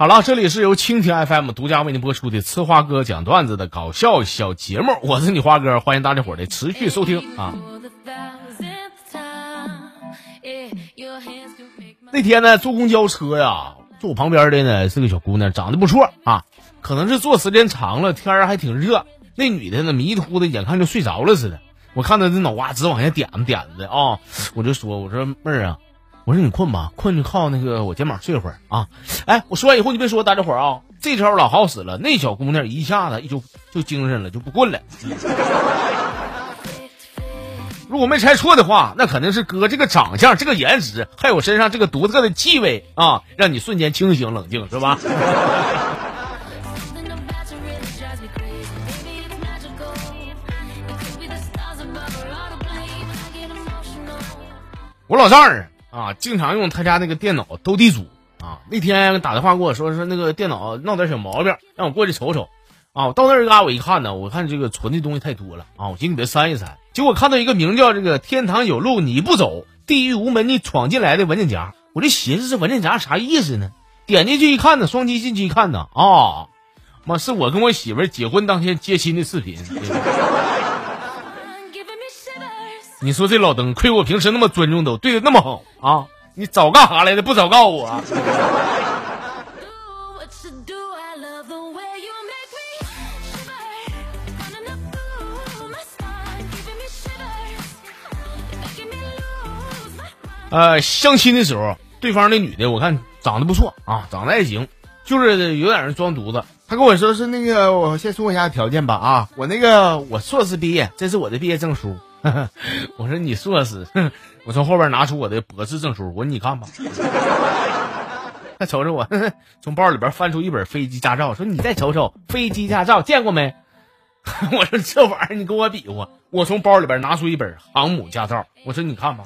好了，这里是由蜻蜓 FM 独家为您播出的《吃花哥讲段子》的搞笑小节目，我是你花哥，欢迎大家伙儿的持续收听啊。那天呢，坐公交车呀，坐我旁边的呢是个小姑娘，长得不错啊，可能是坐时间长了，天儿还挺热。那女的呢，迷糊的，眼看就睡着了似的。我看她这脑瓜直往下点点的啊，我就说，我说妹儿啊。我说你困吧，困就靠那个我肩膀睡会儿啊！哎，我说完以后你别说，大家伙儿啊，这招老好使了。那小姑娘一下子就就精神了，就不困了。如果没猜错的话，那肯定是哥这个长相、这个颜值，还有身上这个独特的气味啊，让你瞬间清醒冷静，是吧？我老丈人。啊，经常用他家那个电脑斗地主啊。那天打电话跟我说说那个电脑闹点小毛病，让我过去瞅瞅。啊，我到那儿嘎，我一看呢，我看这个存的东西太多了啊，我寻思给他删一删。结果看到一个名叫这个“天堂有路你不走，地狱无门你闯进来”的文件夹，我这寻思这文件夹啥意思呢？点进去一看呢，双击进去一看呢，啊，妈是我跟我媳妇结婚当天接亲的视频。你说这老登，亏我平时那么尊重都对的那么好啊！你早干啥来的？不早告诉我。呃，相亲的时候，对方那女的我看长得不错啊，长得还行，就是有点人装犊子。他跟我说是那个，我先说一下条件吧啊，我那个我硕士毕业，这是我的毕业证书。我说你硕士，我从后边拿出我的博士证书，我说你看吧。他瞅瞅我，从包里边翻出一本飞机驾照，说你再瞅瞅飞机驾照见过没？我说这玩意儿你跟我比划。我从包里边拿出一本航母驾照，我说你看吧。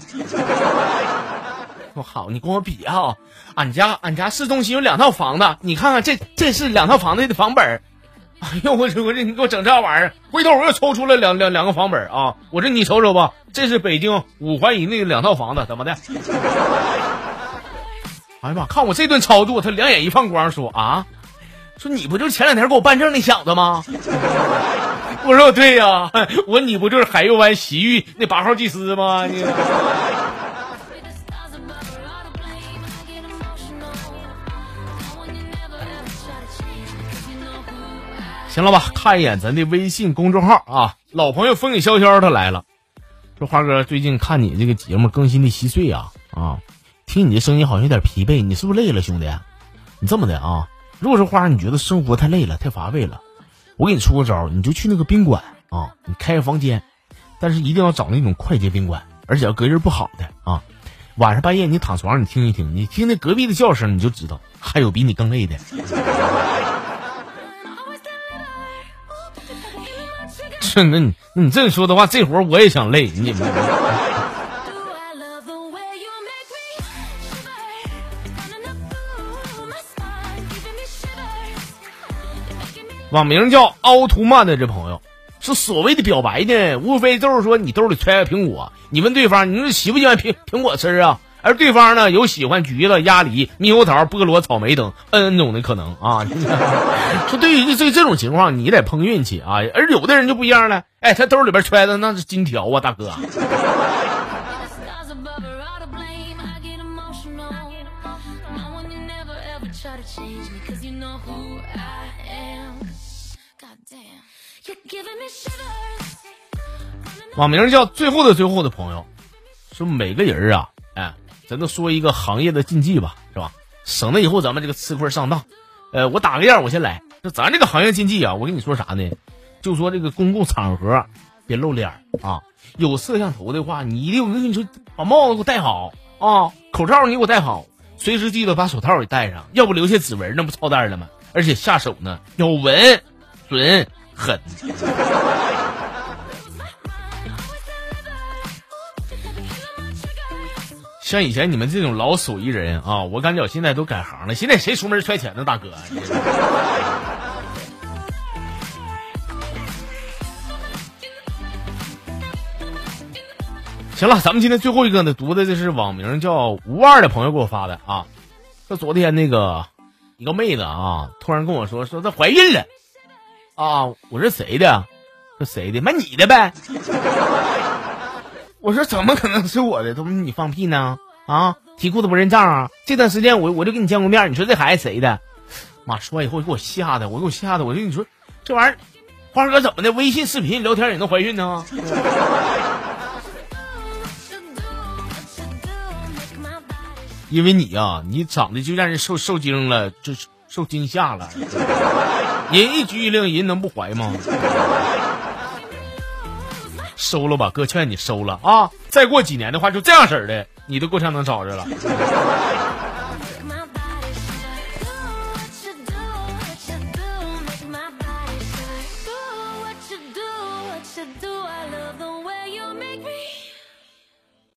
我好，你跟我比啊！俺家俺家市中心有两套房子，你看看这这是两套房子的房本。哎呦我这我这你给我整这玩意儿，回头我又抽出来两两两个房本啊！我这你瞅瞅吧，这是北京五环以内两套房子，怎么的？哎呀妈！看我这顿操作，他两眼一放光，说啊，说你不就是前两天给我办证那小子吗？我说对呀，我你不就是海右湾洗浴那八号技师吗？你。行了吧，看一眼咱的微信公众号啊，老朋友风雨潇潇他来了，说花哥最近看你这个节目更新的稀碎啊啊，听你的声音好像有点疲惫，你是不是累了兄弟？你这么的啊，如果说花你觉得生活太累了太乏味了，我给你出个招，你就去那个宾馆啊，你开个房间，但是一定要找那种快捷宾馆，而且要隔音不好的啊，晚上半夜你躺床上你听一听，你听那隔壁的叫声你就知道还有比你更累的。那你那你这么说的话，这活我也想累。你 网名叫凹凸曼的这朋友，是所谓的表白呢，无非就是说你兜里揣个苹果，你问对方，你说喜不喜欢苹苹果吃啊？而对方呢，有喜欢橘子、鸭梨、猕猴桃、菠萝、草莓等 N 种的可能啊。说对于这这种情况，你得碰运气啊。而有的人就不一样了，哎，他兜里边揣的那是金条啊，大哥。网名叫最后的最后的朋友，说每个人啊，哎。咱都说一个行业的禁忌吧，是吧？省得以后咱们这个吃亏上当。呃，我打个样，我先来。就咱这个行业禁忌啊，我跟你说啥呢？就说这个公共场合别露脸啊。有摄像头的话，你一定我跟你说，把帽子给我戴好啊，口罩你给我戴好，随时记得把手套也戴上，要不留下指纹，那不操蛋了吗？而且下手呢要稳、准、狠。像以前你们这种老手艺人啊，我感觉现在都改行了。现在谁出门揣钱呢，大哥？行了，咱们今天最后一个呢，读的这是网名叫吴二的朋友给我发的啊。说昨天那个一个妹子啊，突然跟我说说她怀孕了，啊，我说谁的？说谁的？买你的呗。我说怎么可能是我的？他说你放屁呢？啊，提裤子不认账啊！这段时间我我就跟你见过面，你说这孩子谁的？妈说完以后给我吓的，我给我吓的，我说你说这玩意儿，花哥怎么的？微信视频聊天也能怀孕呢？因为你呀，你长得就让人受受惊了，就受惊吓了。人一举一令，人能不怀吗？收了吧，哥劝你收了啊！再过几年的话，就这样式儿的，你都够呛能找着了。